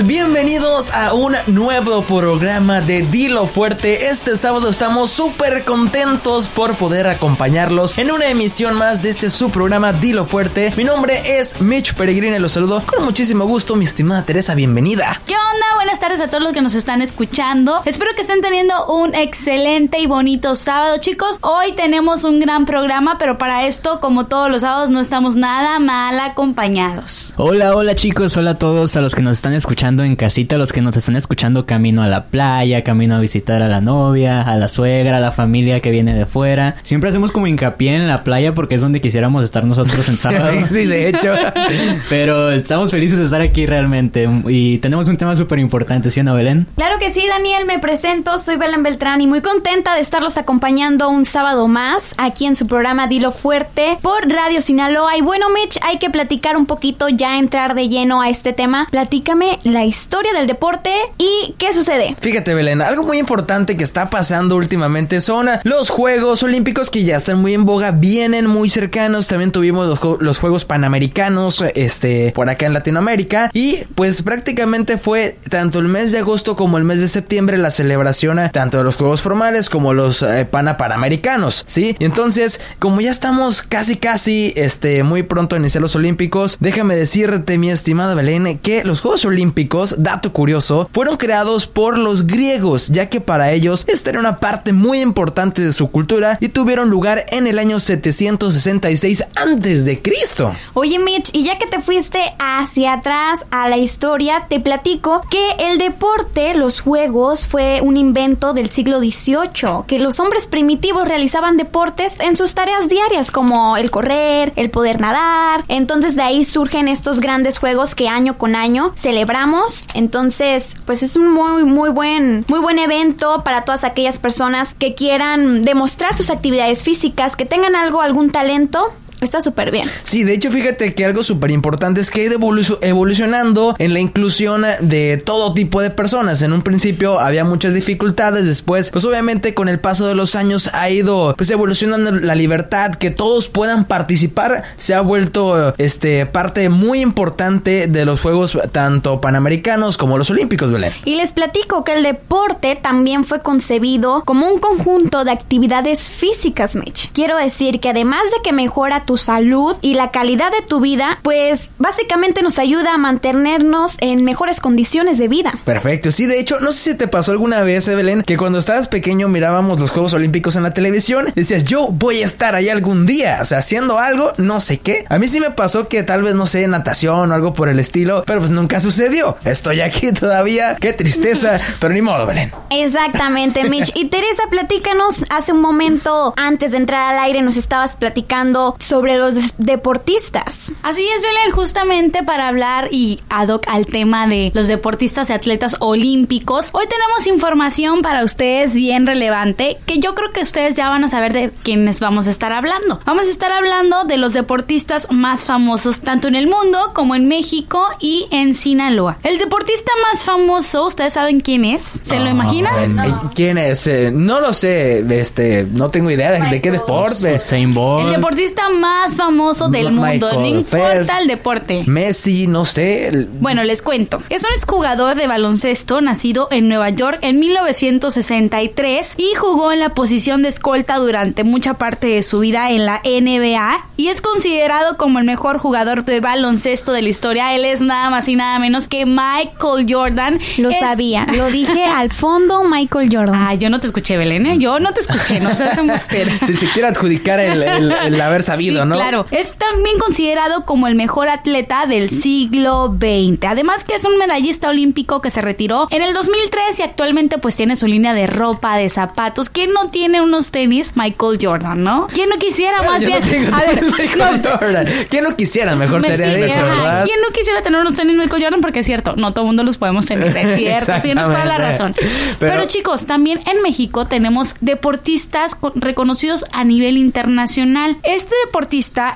amigos? Bienvenidos a un nuevo programa de Dilo Fuerte. Este sábado estamos súper contentos por poder acompañarlos en una emisión más de este su programa Dilo Fuerte. Mi nombre es Mitch Peregrina y los saludo con muchísimo gusto, mi estimada Teresa. Bienvenida. ¿Qué onda? Buenas tardes a todos los que nos están escuchando. Espero que estén teniendo un excelente y bonito sábado, chicos. Hoy tenemos un gran programa, pero para esto, como todos los sábados, no estamos nada mal acompañados. Hola, hola chicos, hola a todos, a los que nos están escuchando en casita, los que nos están escuchando camino a la playa, camino a visitar a la novia, a la suegra, a la familia que viene de fuera. Siempre hacemos como hincapié en la playa porque es donde quisiéramos estar nosotros en sábado. sí, de hecho. Pero estamos felices de estar aquí realmente y tenemos un tema súper importante, ¿sí o no, Belén? Claro que sí, Daniel, me presento, soy Belén Beltrán y muy contenta de estarlos acompañando un sábado más aquí en su programa Dilo Fuerte por Radio Sinaloa. Y bueno, Mitch, hay que platicar un poquito, ya entrar de lleno a este tema. Platícame la historia del deporte y qué sucede. Fíjate, Belén, algo muy importante que está pasando últimamente son los Juegos Olímpicos que ya están muy en boga, vienen muy cercanos. También tuvimos los, ju- los Juegos Panamericanos, este, por acá en Latinoamérica. Y pues prácticamente fue tanto el mes de agosto como el mes de septiembre la celebración tanto de los Juegos Formales como los eh, Pana Panamericanos, ¿sí? Y entonces, como ya estamos casi, casi, este, muy pronto a iniciar los Olímpicos, déjame decirte, mi estimada Belén, que los Juegos Olímpicos, dato curioso, fueron creados por los griegos, ya que para ellos esta era una parte muy importante de su cultura y tuvieron lugar en el año 766 antes de Cristo. Oye, Mitch, y ya que te fuiste hacia atrás a la historia, te platico que el deporte, los juegos, fue un invento del siglo XVIII, que los hombres primitivos realizaban deportes en sus tareas diarias, como el correr, el poder nadar. Entonces de ahí surgen estos grandes juegos que año con año celebramos. Entonces, pues es un muy, muy buen, muy buen evento para todas aquellas personas que quieran demostrar sus actividades físicas, que tengan algo, algún talento. Está súper bien. Sí, de hecho, fíjate que algo súper importante es que ha ido evolu- evolucionando en la inclusión de todo tipo de personas. En un principio había muchas dificultades, después, pues obviamente con el paso de los años ha ido pues evolucionando la libertad, que todos puedan participar, se ha vuelto este parte muy importante de los juegos tanto panamericanos como los olímpicos, Belén. Y les platico que el deporte también fue concebido como un conjunto de actividades físicas, Mitch. Quiero decir que además de que mejora tu salud y la calidad de tu vida, pues básicamente nos ayuda a mantenernos en mejores condiciones de vida. Perfecto, sí, de hecho, no sé si te pasó alguna vez, Evelyn, que cuando estabas pequeño mirábamos los Juegos Olímpicos en la televisión, decías, yo voy a estar ahí algún día, o sea, haciendo algo, no sé qué. A mí sí me pasó que tal vez, no sé, natación o algo por el estilo, pero pues nunca sucedió. Estoy aquí todavía, qué tristeza, pero ni modo, Belén. Exactamente, Mitch. Y Teresa, platícanos, hace un momento antes de entrar al aire nos estabas platicando sobre los des- deportistas. Así es, Belén, justamente para hablar y ad hoc al tema de los deportistas y atletas olímpicos. Hoy tenemos información para ustedes bien relevante que yo creo que ustedes ya van a saber de quiénes vamos a estar hablando. Vamos a estar hablando de los deportistas más famosos tanto en el mundo como en México y en Sinaloa. El deportista más famoso, ¿ustedes saben quién es? ¿Se lo imaginan? Eh, ¿Quién es? Eh, no lo sé, este, no tengo idea de, de qué deporte. Usain Bolt. El deportista más famoso del mundo, no importa Phelps. el deporte. Messi, no sé. el- Bueno, les cuento. Es un exjugador de baloncesto nacido en Nueva York en 1963 y jugó en la posición de escolta durante mucha parte de su vida en la NBA y es considerado como el mejor jugador de baloncesto de la historia. Él es nada más y nada menos que Michael Jordan. Lo Es- sabía, lo dije al fondo Michael Jordan. Ah, yo no te escuché, Belén. ¿eh? Yo no te escuché, no seas embustera. Si se quiere adjudicar el, el- el haber sabido rápido, sí, ¿no? Claro, es también considerado como el mejor atleta del siglo XX. Además que es un medallista olímpico que se retiró en el 2003 y actualmente pues tiene su línea de ropa, de zapatos. ¿Quién no tiene unos tenis? Michael Jordan, ¿no? ¿Quién no quisiera más Yo bien? no tengo a ver, tenis Michael no, Jordan. ¿Quién no quisiera? Mejor me- sería sí, ajá. ¿verdad? ¿Quién no quisiera tener unos tenis Michael Jordan? Porque es cierto, no todo el mundo los podemos tener, es cierto, tienes toda la razón. Pero- Pero, chicos, también en México tenemos deportistas con- reconocidos a nivel internacional. Este deportista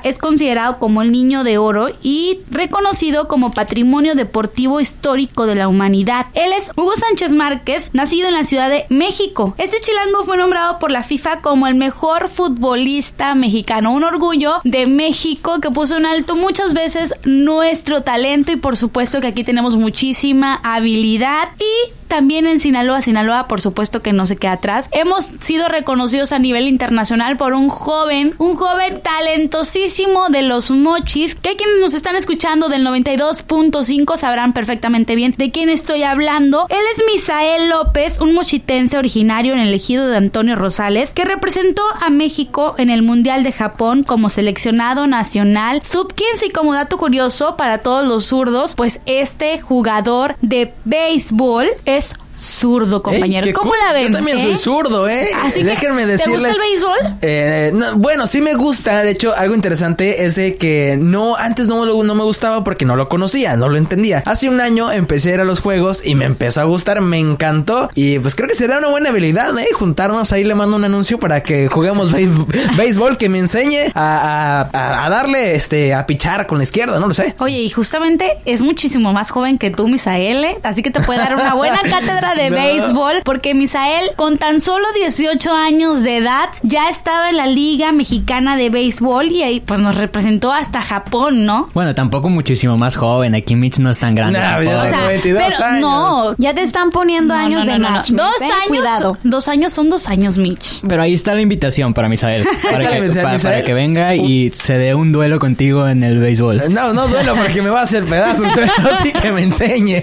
es considerado como el niño de oro y reconocido como patrimonio deportivo histórico de la humanidad. Él es Hugo Sánchez Márquez, nacido en la Ciudad de México. Este chilango fue nombrado por la FIFA como el mejor futbolista mexicano, un orgullo de México que puso en alto muchas veces nuestro talento y por supuesto que aquí tenemos muchísima habilidad y también en Sinaloa, Sinaloa por supuesto que no se queda atrás. Hemos sido reconocidos a nivel internacional por un joven, un joven de los mochis, que quienes nos están escuchando del 92.5 sabrán perfectamente bien de quién estoy hablando. Él es Misael López, un mochitense originario en el ejido de Antonio Rosales, que representó a México en el Mundial de Japón como seleccionado nacional sub-15 y como dato curioso para todos los zurdos, pues este jugador de béisbol es zurdo. Ey, qué ¿Cómo cool. la ven? Yo también eh? soy zurdo, ¿eh? Así que, Déjenme ¿te gusta decirles. el béisbol? Eh, no, bueno, sí me gusta. De hecho, algo interesante es de que no, antes no, no me gustaba porque no lo conocía, no lo entendía. Hace un año empecé a ir a los juegos y me empezó a gustar, me encantó. Y pues creo que será una buena habilidad, ¿eh? Juntarnos ahí, le mando un anuncio para que juguemos béis- béisbol, que me enseñe a, a- a- a darle, este, a pichar con la izquierda, no lo sé. Oye, y justamente es muchísimo más joven que tú, Misael, ¿eh? así que te puede dar una buena cátedra de No. béisbol, porque Misael, con tan solo 18 años de edad, ya estaba en la Liga Mexicana de Béisbol y ahí pues nos representó hasta Japón, ¿no? Bueno, tampoco muchísimo más joven. Aquí Mitch no es tan grande. No, ya O sea, 22 pero años. no. Ya te están poniendo No, años no, de no, no, no. matchmate, Dos ¿eh? años. Cuidado. Dos años son dos años, Mitch. Pero ahí está la invitación para Misael. Para, que, invitación, para- Misael. para que venga y se dé un duelo contigo en el béisbol. No, no duelo porque me va a hacer pedazos, pero sí que me enseñe.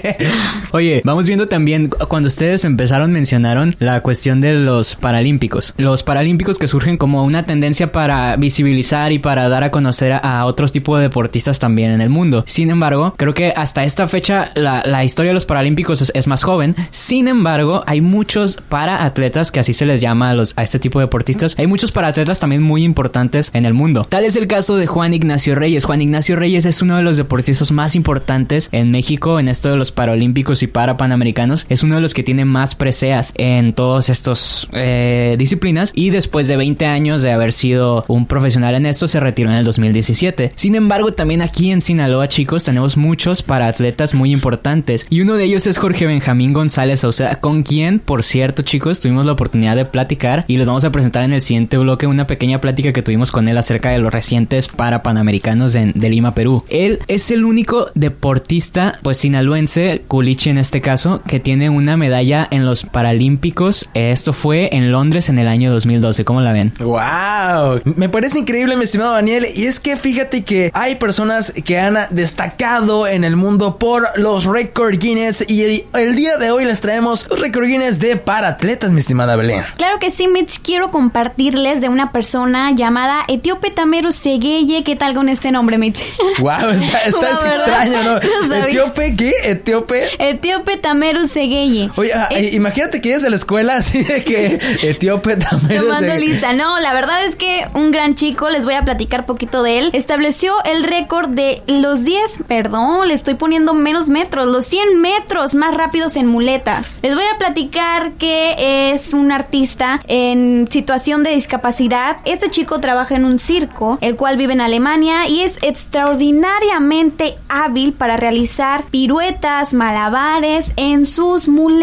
Oye, vamos viendo también cu- cuando ustedes empezaron mencionaron la cuestión de los paralímpicos. Los paralímpicos que surgen como una tendencia para visibilizar y para dar a conocer a, otros tipos de deportistas también en el mundo. Sin embargo, creo que hasta esta fecha la, historia de los paralímpicos es, es más joven. Sin embargo, hay muchos paraatletas que así se les llama a, los, a este tipo de deportistas. Hay muchos paraatletas también muy importantes en el mundo. Tal es el caso de Juan Ignacio Reyes. Juan Ignacio Reyes es uno de los deportistas más importantes en México en esto de los paralímpicos y para panamericanos. Es uno de los que tiene más preseas en todos estos eh, disciplinas y después de 20 años de haber sido un profesional en esto se retiró en el 2017. Sin embargo, también aquí en Sinaloa, chicos, tenemos muchos paraatletas muy importantes y uno de ellos es Jorge Benjamín González Sauceda, con quien, por cierto, chicos, tuvimos la oportunidad de platicar y les vamos a presentar en el siguiente bloque una pequeña plática que tuvimos con él acerca de los recientes para panamericanos en- de Lima, Perú. Él es el único deportista, pues sinaloense, culichi en este caso, que tiene una medalla en los Paralímpicos. Esto fue en Londres en el año 2012. ¿Cómo la ven? Wow, me parece increíble, mi estimado Daniel. Y es que fíjate que hay personas que han destacado en el mundo por los récord Guinness. Y el, el día de hoy les traemos los récord Guinness de paratletas, mi estimada Belén. Claro que sí, Mitch. Quiero compartirles de una persona llamada Etíope Tameru Segeye. ¿Qué tal con este nombre, Mitch? Wow, está, está ¿verdad? extraño, ¿no? No. ¿Etíope qué? ¿Etíope? Etíope Tameru Segeye. Oye, ah, Eh, imagínate que ibas a la escuela así de que Etíope también. Tomando de- lista. No, la verdad es que un gran chico, les voy a platicar poquito de él, estableció el récord de los 10, perdón, le estoy poniendo menos metros, los 100 metros más rápidos en muletas. Les voy a platicar que es un artista en situación de discapacidad. Este chico trabaja en un circo, el cual vive en Alemania y es extraordinariamente hábil para realizar piruetas, malabares en sus muletas.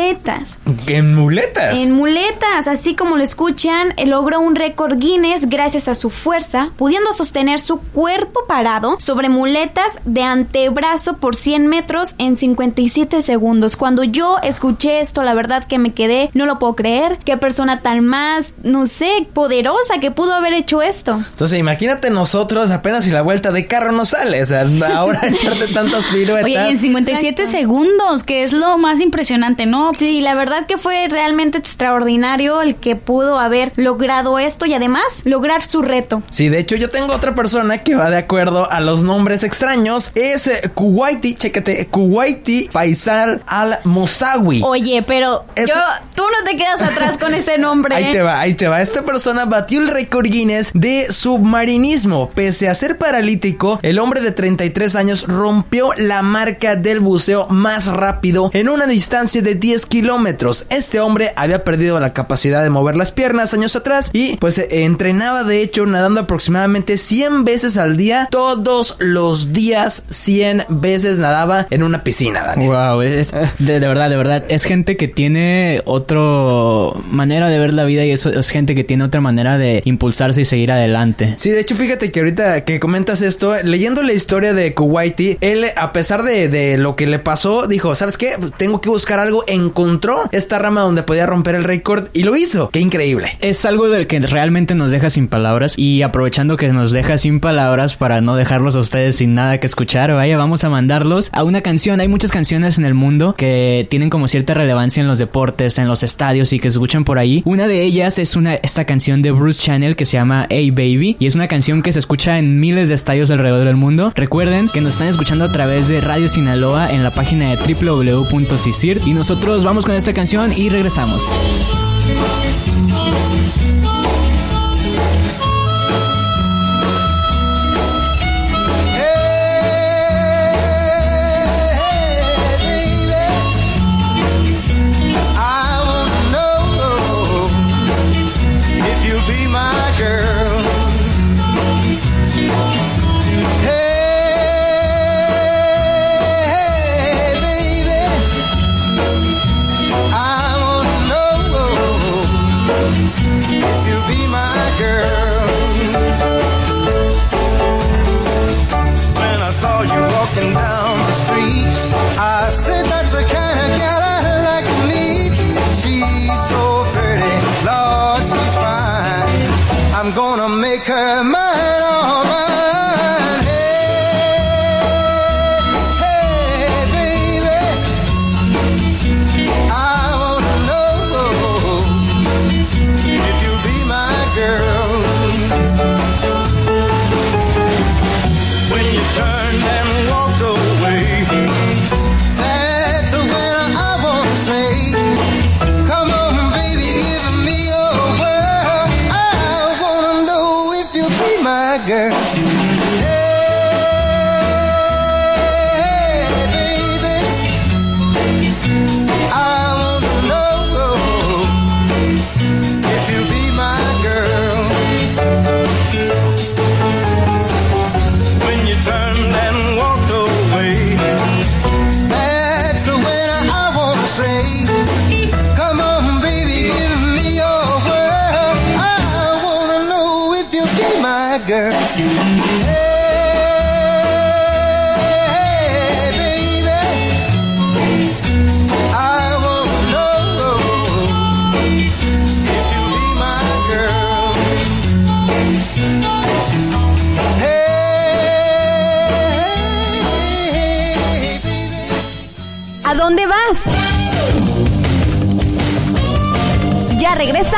En muletas. En muletas, así como lo escuchan, eh, logró un récord Guinness gracias a su fuerza, pudiendo sostener su cuerpo parado sobre muletas de antebrazo por 100 metros en 57 segundos. Cuando yo escuché esto, la verdad que me quedé, no lo puedo creer. Qué persona tan más, no sé, poderosa que pudo haber hecho esto. Entonces, imagínate nosotros apenas si la vuelta de carro no sale. O sea, ahora echarte tantas piruetas. Oye, y en 57 segundos, que es lo más impresionante, ¿no? Sí, la verdad que fue realmente extraordinario el que pudo haber logrado esto y además lograr su reto. Sí, de hecho yo tengo otra persona que va de acuerdo a los nombres extraños. Es eh, Kuwaiti, chécate, Kuwaiti Faisal Al-Mosawi. Oye, pero Es- yo, tú no te quedas atrás con ese nombre. Ahí te va, ahí te va. Esta persona batió el récord Guinness de submarinismo. Pese a ser paralítico, el hombre de 33 años rompió la marca del buceo más rápido en una distancia de 10 kilómetros. Este hombre había perdido la capacidad de mover las piernas años atrás y pues eh, entrenaba de hecho nadando aproximadamente 100 veces al día. Todos los días 100 veces nadaba en una piscina, Daniel. Wow, es de, de verdad, de verdad. Es gente que tiene otra manera de ver la vida y eso es gente que tiene otra manera de impulsarse y seguir adelante. Sí, de hecho, fíjate que ahorita que comentas esto, leyendo la historia de Kuwaiti, él, a pesar de, de lo que le pasó, dijo, ¿sabes qué? Tengo que buscar algo. Encontró esta rama donde podía romper el récord y lo hizo. ¡Qué increíble! Es algo del que realmente nos deja sin palabras y aprovechando que nos deja sin palabras para no dejarlos a ustedes sin nada que escuchar, vaya, vamos a mandarlos a una canción. Hay muchas canciones en el mundo que tienen como cierta relevancia en los deportes, en los estadios y que se escuchan por ahí. Una de ellas es una esta canción de Bruce Channel que se llama Hey Baby y es una canción que se escucha en miles de estadios alrededor del mundo. Recuerden que nos están escuchando a través de Radio Sinaloa en la página de www.cisir y nosotros vamos con esta canción y regresamos.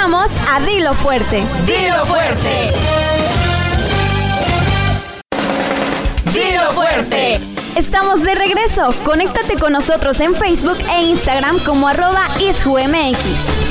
Regresamos a Dilo Fuerte. ¡Dilo fuerte! ¡Dilo fuerte! Estamos de regreso. Conéctate con nosotros en Facebook e Instagram como arroba isjumx.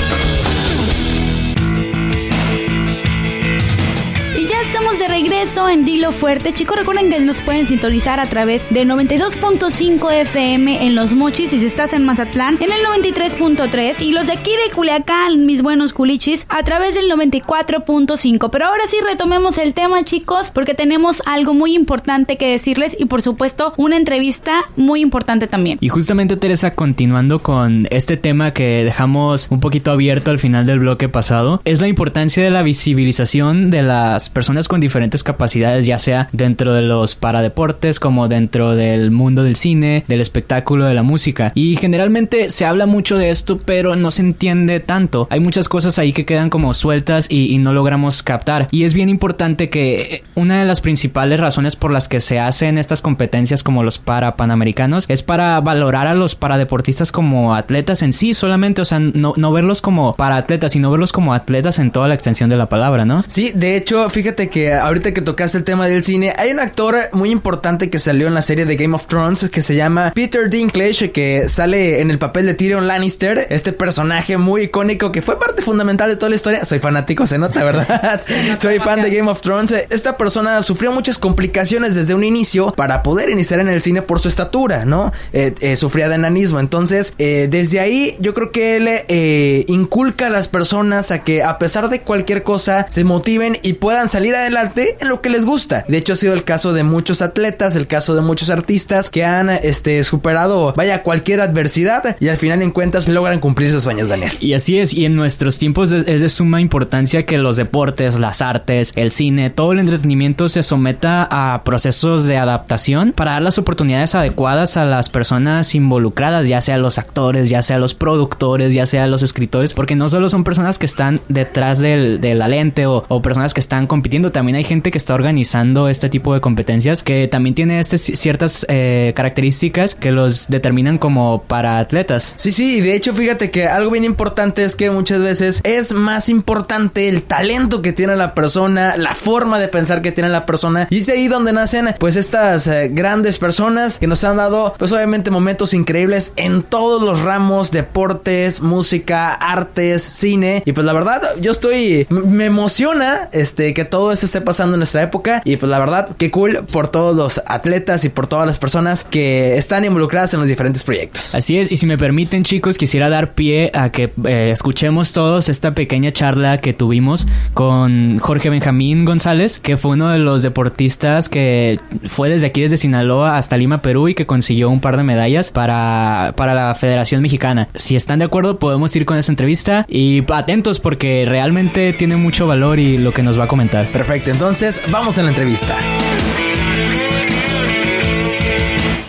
De regreso en Dilo Fuerte. Chicos, recuerden que nos pueden sintonizar a través de 92.5 FM en Los Mochis si estás en Mazatlán en el 93.3 y los de aquí de Culiacán, mis buenos culichis, a través del 94.5. Pero ahora sí retomemos el tema, chicos, porque tenemos algo muy importante que decirles y por supuesto una entrevista muy importante también. Y justamente Teresa, continuando con este tema que dejamos un poquito abierto al final del bloque pasado, es la importancia de la visibilización de las personas personas con diferentes capacidades, ya sea dentro de los paradeportes como dentro del mundo del cine, del espectáculo, de la música. Y generalmente se habla mucho de esto, pero no se entiende tanto. Hay muchas cosas ahí que quedan como sueltas y, no logramos captar. Y es bien importante que una de las principales razones por las que se hacen estas competencias como los para panamericanos es para valorar a los paradeportistas como atletas en sí solamente, o sea, no, no verlos como para atletas, sino verlos como atletas en toda la extensión de la palabra, ¿no? Sí, de hecho, fíjate que ahorita que tocaste el tema del cine, hay un actor muy importante que salió en la serie de Game of Thrones que se llama Peter Dinklage, que sale en el papel de Tyrion Lannister, este personaje muy icónico que fue parte fundamental de toda la historia. Soy fanático, se nota, ¿verdad? Soy fan de Game of Thrones. Esta persona sufrió muchas complicaciones desde un inicio para poder iniciar en el cine por su estatura, ¿no? Eh, eh, sufría de enanismo. Entonces, eh, desde ahí yo creo que él eh, inculca a las personas a que a pesar de cualquier cosa se motiven y puedan salir adelante en lo que les gusta. De hecho, ha sido el caso de muchos atletas, el caso de muchos artistas que han este, superado, vaya, cualquier adversidad y al final en cuentas logran cumplir sus sueños, Daniel. Y así es, y en nuestros tiempos es de suma importancia que los deportes, las artes, el cine, todo el entretenimiento se someta a procesos de adaptación para dar las oportunidades adecuadas a las personas involucradas, ya sea los actores, ya sea los productores, ya sea los escritores, porque no solo son personas que están detrás del, de la lente o personas que están compitiendo, también hay gente que está organizando este tipo de competencias que también tiene este, ciertas eh, características que los determinan como para atletas. Sí, sí, y de hecho fíjate que algo bien importante es que muchas veces es más importante el talento que tiene la persona, la forma de pensar que tiene la persona. Y es ahí donde nacen pues estas eh, grandes personas que nos han dado pues obviamente momentos increíbles en todos los ramos, deportes, música, artes, cine. Y pues la verdad yo estoy, me emociona este que todo eso esté pasando en nuestra época. Y pues la verdad qué cool por todos los atletas y por todas las personas que están involucradas en los diferentes proyectos. Así es, y si me permiten chicos, quisiera dar pie a que eh, escuchemos todos esta pequeña charla que tuvimos con Jorge Benjamín González, que fue uno de los deportistas que fue desde aquí, desde Sinaloa hasta Lima, Perú, y que consiguió un par de medallas para, para la Federación Mexicana. Si están de acuerdo, podemos ir con esa entrevista y atentos porque realmente tiene mucho valor y lo que nos va a comentar. Perfecto, entonces vamos a la entrevista.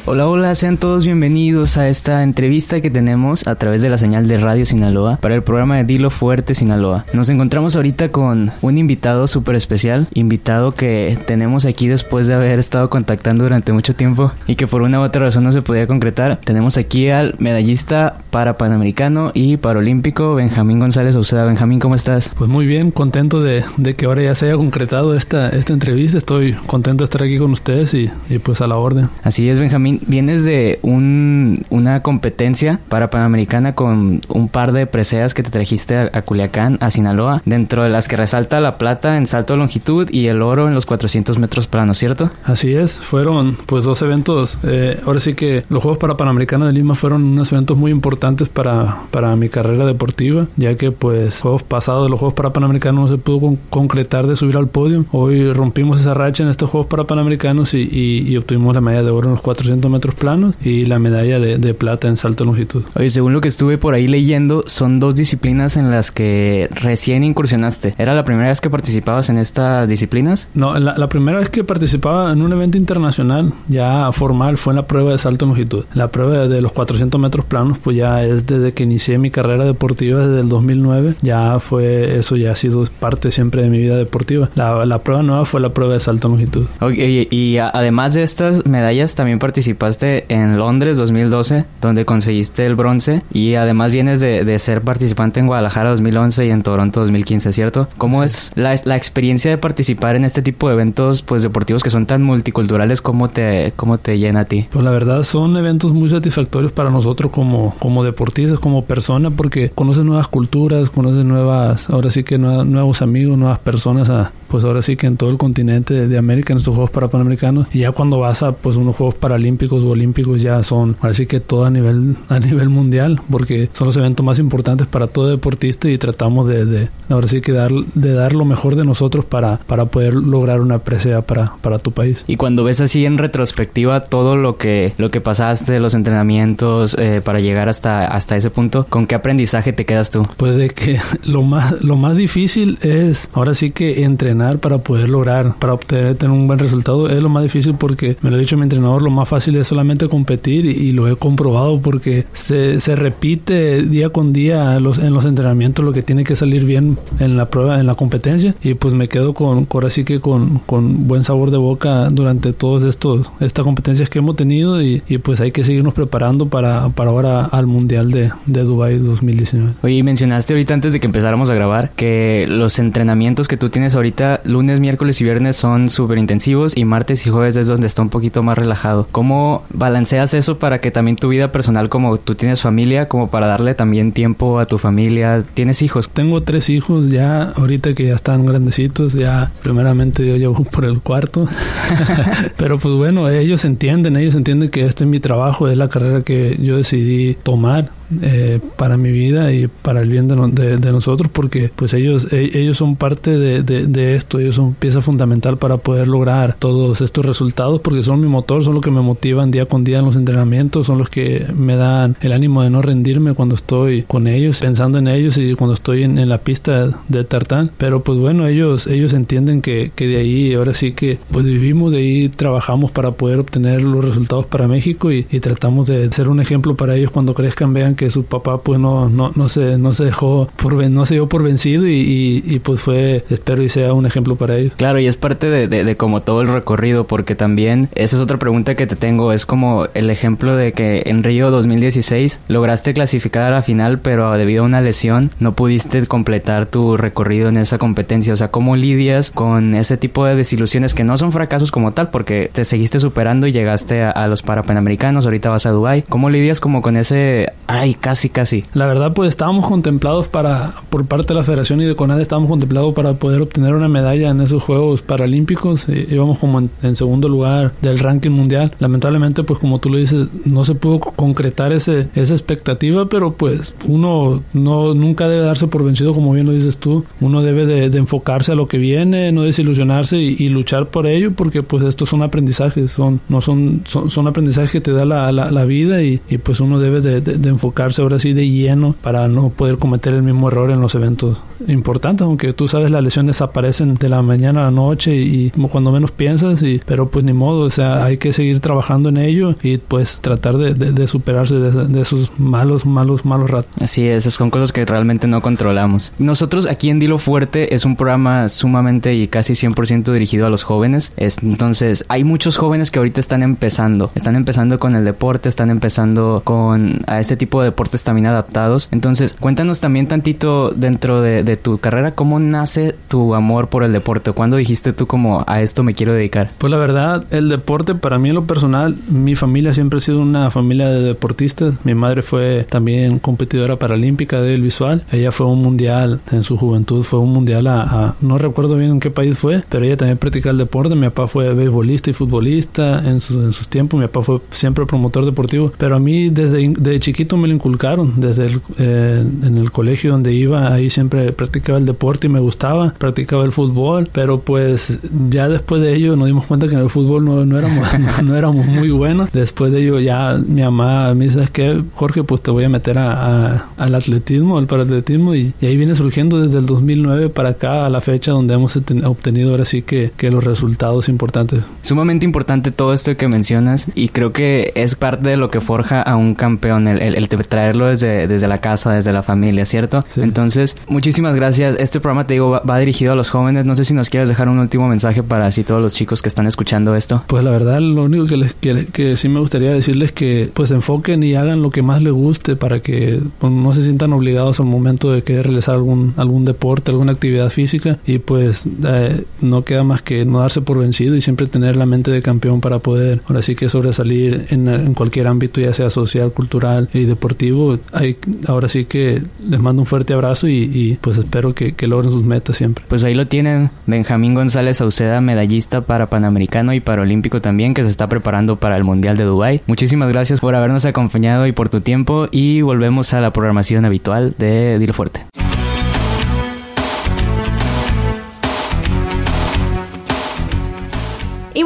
Hola, hola, sean todos bienvenidos a esta entrevista que tenemos a través de la señal de Radio Sinaloa para el programa de Dilo Fuerte Sinaloa. Nos encontramos ahorita con un invitado súper especial, invitado que tenemos aquí después de haber estado contactando durante mucho tiempo y que por una u otra razón no se podía concretar. Tenemos aquí al medallista para Panamericano y Paralímpico Benjamín González Auceda. Benjamín, ¿cómo estás? Pues muy bien, contento de, de que ahora ya se haya concretado esta, esta entrevista. Estoy contento de estar aquí con ustedes y, y pues a la orden. Así es, Benjamín. Vienes de un, una competencia para Panamericana con un par de preseas que te trajiste a, a Culiacán, a Sinaloa, dentro de las que resalta la plata en salto de longitud y el oro en los 400 metros planos, ¿cierto? Así es, fueron pues dos eventos. eh, ahora sí que los Juegos para Panamericano de Lima fueron unos eventos muy importantes para, para mi carrera deportiva, ya que pues Juegos pasados de los Juegos para Panamericanos no se pudo con- concretar de subir al podio. Hoy rompimos esa racha en estos Juegos para Panamericanos y, y- y obtuvimos la medalla de oro en los 400 metros planos y la medalla de, de plata en salto de longitud. Oye, según lo que estuve por ahí leyendo, son dos disciplinas en las que recién incursionaste. ¿Era la primera vez que participabas en estas disciplinas? No, la, la primera vez que participaba en un evento internacional ya formal fue en la prueba de salto en longitud. La prueba de los 400 metros planos pues ya es desde que inicié mi carrera deportiva desde el 2009. Ya fue, eso ya ha sido parte siempre de mi vida deportiva. La, la prueba nueva fue la prueba de salto en longitud. Oye, y a- además de estas medallas, también participaste en Londres 2012, donde conseguiste el bronce. Y además vienes de, de ser participante en Guadalajara 2011 y en Toronto 2015, ¿cierto? ¿Cómo es la, la experiencia de participar en este tipo de eventos pues deportivos que son tan multiculturales? ¿Cómo te, cómo te llena a ti? Pues la verdad son eventos muy satisfactorios para nosotros como, como deportistas, como personas, porque conoces nuevas culturas, conoces nuevas, ahora sí que nue- nuevos amigos, nuevas personas, a, pues ahora sí que en todo el continente de, de América, en estos Juegos para Panamericanos, y ya cuando vas a pues unos Juegos Paralímpicos o Olímpicos ya son, ahora sí que todo a nivel, a nivel mundial, porque son los eventos más importantes para todo deportista y tratamos de, de ahora sí que dar, de dar lo mejor de nosotros para, para poder lograr una presea para, para tu país. Y cuando ves así en retrospectiva todo lo que, lo que pasaste, los entrenamientos eh, para llegar hasta, hasta ese punto, ¿con qué aprendizaje te quedas tú? Pues de que lo más, lo más difícil es ahora sí que entrenar entrenar para poder lograr, para obtener tener un buen resultado. Es lo más difícil porque, me lo ha dicho mi entrenador, lo más fácil es solamente competir y, lo he comprobado porque se, se repite día con día los, en los entrenamientos lo que tiene que salir bien en la prueba, en la competencia y pues me quedo con, ahora sí que con, con buen sabor de boca durante todos estos, estas competencias que hemos tenido y, y pues hay que seguirnos preparando para, para ahora al Mundial de, de Dubai 2019. Oye, mencionaste ahorita antes de que empezáramos a grabar que los entrenamientos que tú tienes ahorita, lunes, miércoles y viernes son súper intensivos y martes y jueves es donde está un poquito más relajado. ¿Cómo balanceas eso para que también tu vida personal, como tú tienes familia, como para darle también tiempo a tu familia? ¿Tienes hijos? Tengo tres hijos ya, ahorita que ya están grandecitos, ya primeramente yo llevo por el cuarto. Pero pues bueno, ellos entienden, ellos entienden que este es mi trabajo, es la carrera que yo decidí tomar eh, para mi vida y para el bien de, nosotros porque pues ellos e, ellos son parte de, esto. Ellos son pieza fundamental para poder lograr todos estos resultados porque son mi motor son los que me motivan día con día en los entrenamientos son los que me dan el ánimo de no rendirme cuando estoy con ellos pensando en ellos y cuando estoy en, la pista de tartán. Pero pues bueno ellos ellos entienden que, de ahí ahora sí que pues vivimos de ahí trabajamos para poder obtener los resultados para México y tratamos de ser un ejemplo para ellos cuando crezcan vean que su papá pues no, no, no se, no se dejó por, no se dio por vencido y, y, pues fue, espero y sea un ejemplo para ellos. Claro, y es parte de, de, como todo el recorrido, porque también esa es otra pregunta que te tengo, es como el ejemplo de que en Río 2016 lograste clasificar a la final, pero debido a una lesión no pudiste completar tu recorrido en esa competencia. O sea, ¿cómo lidias con ese tipo de desilusiones que no son fracasos como tal, porque te seguiste superando y llegaste a, los Parapanamericanos, ahorita vas a Dubai? ¿Cómo lidias como con ese, casi, casi. La verdad, pues estábamos contemplados para, por parte de la Federación y de CONADE, estábamos contemplados para poder obtener una medalla en esos Juegos Paralímpicos. Eh, íbamos como en, segundo lugar del ranking mundial. Lamentablemente, pues como tú lo dices, no se pudo concretar ese, esa expectativa, pero pues uno no nunca debe darse por vencido, como bien lo dices tú. Uno debe de, enfocarse a lo que viene, no desilusionarse y, luchar por ello, porque pues estos son aprendizajes, son, no son, son, aprendizajes que te da la, la, vida y, y, pues uno debe de, de enfocarse ahora sí de lleno para no poder cometer el mismo error en los eventos importantes, aunque tú sabes las lesiones aparecen de la mañana a la noche y, cuando menos piensas, y, pero pues ni modo, o sea, hay que seguir trabajando en ello y pues tratar de, de, superarse de, esos malos, malos, malos ratos. Así es, son cosas que realmente no controlamos. Nosotros aquí en Dilo Fuerte es un programa sumamente y casi 100% dirigido a los jóvenes, entonces hay muchos jóvenes que ahorita están empezando, están empezando con el deporte, están empezando con a este tipo de deportes también adaptados. Entonces, cuéntanos también tantito dentro de, tu carrera, ¿cómo nace tu amor por el deporte? ¿Cuándo dijiste tú como a esto me quiero dedicar? Pues la verdad, el deporte para mí en lo personal, mi familia siempre ha sido una familia de deportistas. Mi madre fue también competidora paralímpica del visual. Ella fue un mundial en su juventud, fue un mundial a, no recuerdo bien en qué país fue, pero ella también practicaba el deporte. Mi papá fue beisbolista y futbolista en, en sus tiempos. Mi papá fue siempre promotor deportivo, pero a mí desde de chiquito me lo inculcaron desde el, eh, en el colegio donde iba, ahí siempre practicaba el deporte y me gustaba, practicaba el fútbol, pero pues ya después de ello nos dimos cuenta que en el fútbol no, no éramos, no, éramos muy buenos. Después de ello ya mi mamá me dice, que Jorge? Pues te voy a meter a, al atletismo, al paratletismo y, y, ahí viene surgiendo desde el 2009 para acá a la fecha donde hemos obtenido ahora sí que, que los resultados importantes. Sumamente importante todo esto que mencionas y creo que es parte de lo que forja a un campeón, el, el, traerlo desde, desde la casa, desde la familia, ¿cierto? Entonces, muchísimas gracias. Este programa, te digo, va, dirigido a los jóvenes. No sé si nos quieres dejar un último mensaje para así todos los chicos que están escuchando esto. Pues la verdad, lo único que, les, que, que sí me gustaría decirles que pues enfoquen y hagan lo que más les guste para que pues, no se sientan obligados al momento de querer realizar algún, algún deporte, alguna actividad física y pues eh, no queda más que no darse por vencido y siempre tener la mente de campeón para poder ahora sí que sobresalir en, en cualquier ámbito, ya sea social, cultural y deportivo. Ahora sí que les mando un fuerte abrazo y, pues espero que, que, logren sus metas siempre. Pues ahí lo tienen, Benjamín González Sauceda, medallista para Panamericano y Paralímpico también, que se está preparando para el Mundial de Dubai. Muchísimas gracias por habernos acompañado y por tu tiempo y volvemos a la programación habitual de Dilo Fuerte.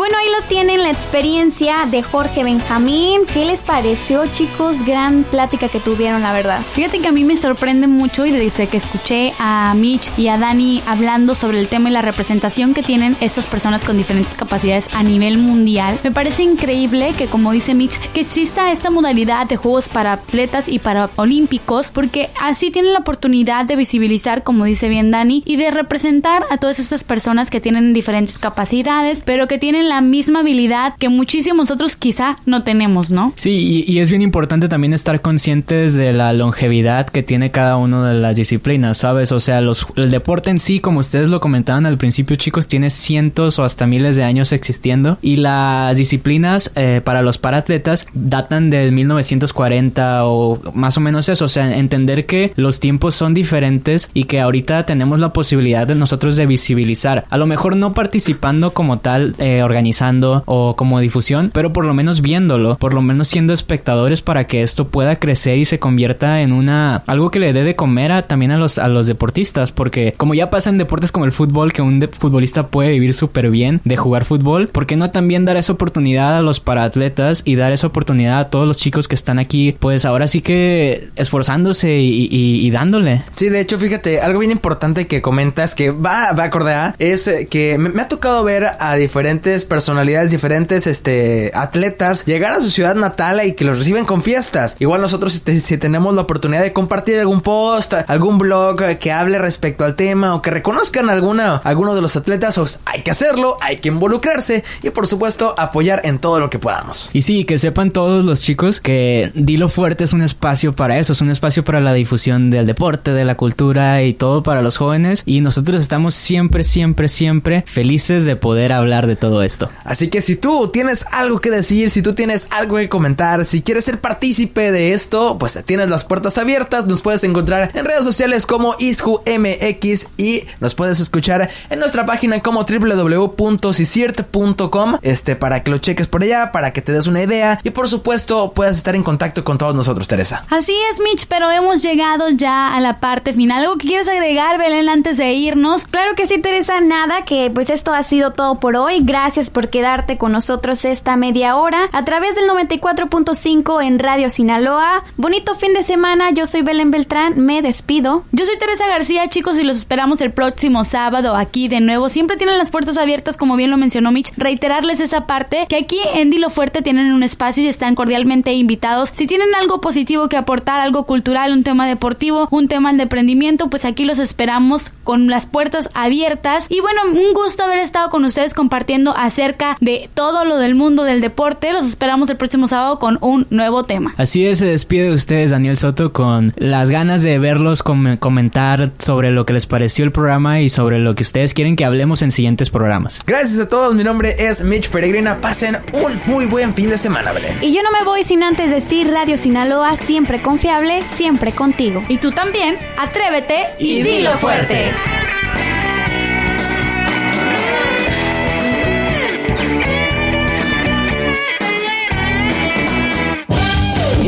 Bueno, ahí lo tienen la experiencia de Jorge Benjamín. ¿Qué les pareció, chicos? Gran plática que tuvieron, la verdad. Fíjate que a mí me sorprende mucho y desde que escuché a Mitch y a Dani hablando sobre el tema y la representación que tienen estas personas con diferentes capacidades a nivel mundial, me parece increíble que como dice Mitch, que exista esta modalidad de juegos para atletas y para olímpicos, porque así tienen la oportunidad de visibilizar, como dice bien Dani, y de representar a todas estas personas que tienen diferentes capacidades, pero que tienen la misma habilidad que muchísimos otros quizá no tenemos, ¿no? Sí, y, y es bien importante también estar conscientes de la longevidad que tiene cada una de las disciplinas, ¿sabes? O sea, los, el deporte en sí, como ustedes lo comentaban al principio, chicos, tiene cientos o hasta miles de años existiendo y las disciplinas eh, para los paratletas datan del 1940 o más o menos eso, o sea, entender que los tiempos son diferentes y que ahorita tenemos la posibilidad de nosotros de visibilizar, a lo mejor no participando como tal, eh, organizando o como difusión, pero por lo menos viéndolo, por lo menos siendo espectadores para que esto pueda crecer y se convierta en una algo que le dé de comer a, también a los a los deportistas, porque como ya pasa en deportes como el fútbol que un futbolista puede vivir súper bien de jugar fútbol, ¿por qué no también dar esa oportunidad a los paratletas y dar esa oportunidad a todos los chicos que están aquí, pues ahora sí que esforzándose y, dándole? Sí, de hecho, fíjate, algo bien importante que comentas que va, va a es eh, que me ha tocado ver a diferentes personalidades, diferentes este atletas llegar a su ciudad natal y que los reciben con fiestas. Igual nosotros si, te- si tenemos la oportunidad de compartir algún post, algún blog que hable respecto al tema o que reconozcan alguna alguno de los atletas, hay que hacerlo, hay que involucrarse y por supuesto apoyar en todo lo que podamos. Y sí, que sepan todos los chicos que Dilo Fuerte es un espacio para eso, es un espacio para la difusión del deporte, de la cultura y todo para los jóvenes. Y nosotros estamos siempre, siempre, siempre felices de poder hablar de todo esto. Así que si tú tienes algo que decir, si tú tienes algo que comentar, si quieres ser partícipe de esto, pues tienes las puertas abiertas. Nos puedes encontrar en redes sociales como IsjuMX y nos puedes escuchar en nuestra página como www.ciciert.com este, para que lo cheques por allá, para que te des una idea y por supuesto puedas estar en contacto con todos nosotros, Teresa. Así es, Mitch, pero hemos llegado ya a la parte final. ¿Algo que quieres agregar, Belén, antes de irnos? Claro que sí, Teresa, nada, que pues esto ha sido todo por hoy. Gracias por quedarte con nosotros esta media hora a través del 94.5 en Radio Sinaloa. Bonito fin de semana, yo soy Belén Beltrán, me despido. Yo soy Teresa García, chicos, y los esperamos el próximo sábado aquí de nuevo. Siempre tienen las puertas abiertas, como bien lo mencionó Mitch. Reiterarles esa parte, que aquí en Dilo Fuerte tienen un espacio y están cordialmente invitados. Si tienen algo positivo que aportar, algo cultural, un tema deportivo, un tema de emprendimiento, pues aquí los esperamos con las puertas abiertas. Y bueno, un gusto haber estado con ustedes compartiendo acerca de todo lo del mundo del deporte. Los esperamos el próximo sábado con un nuevo tema. Así es, se despide de ustedes Daniel Soto con las ganas de verlos com- comentar sobre lo que les pareció el programa y sobre lo que ustedes quieren que hablemos en siguientes programas. Gracias a todos, mi nombre es Mitch Peregrina. Pasen un muy buen fin de semana, Belén. Y yo no me voy sin antes decir Radio Sinaloa, siempre confiable, siempre contigo. Y tú también, atrévete y, dilo fuerte.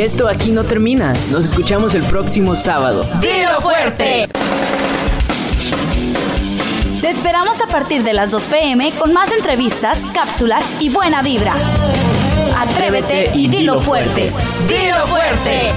Esto aquí no termina. Nos escuchamos el próximo sábado. ¡Dilo fuerte! Te esperamos a partir de las 2 pm con más entrevistas, cápsulas y buena vibra. Atrévete y dilo fuerte. ¡Dilo fuerte!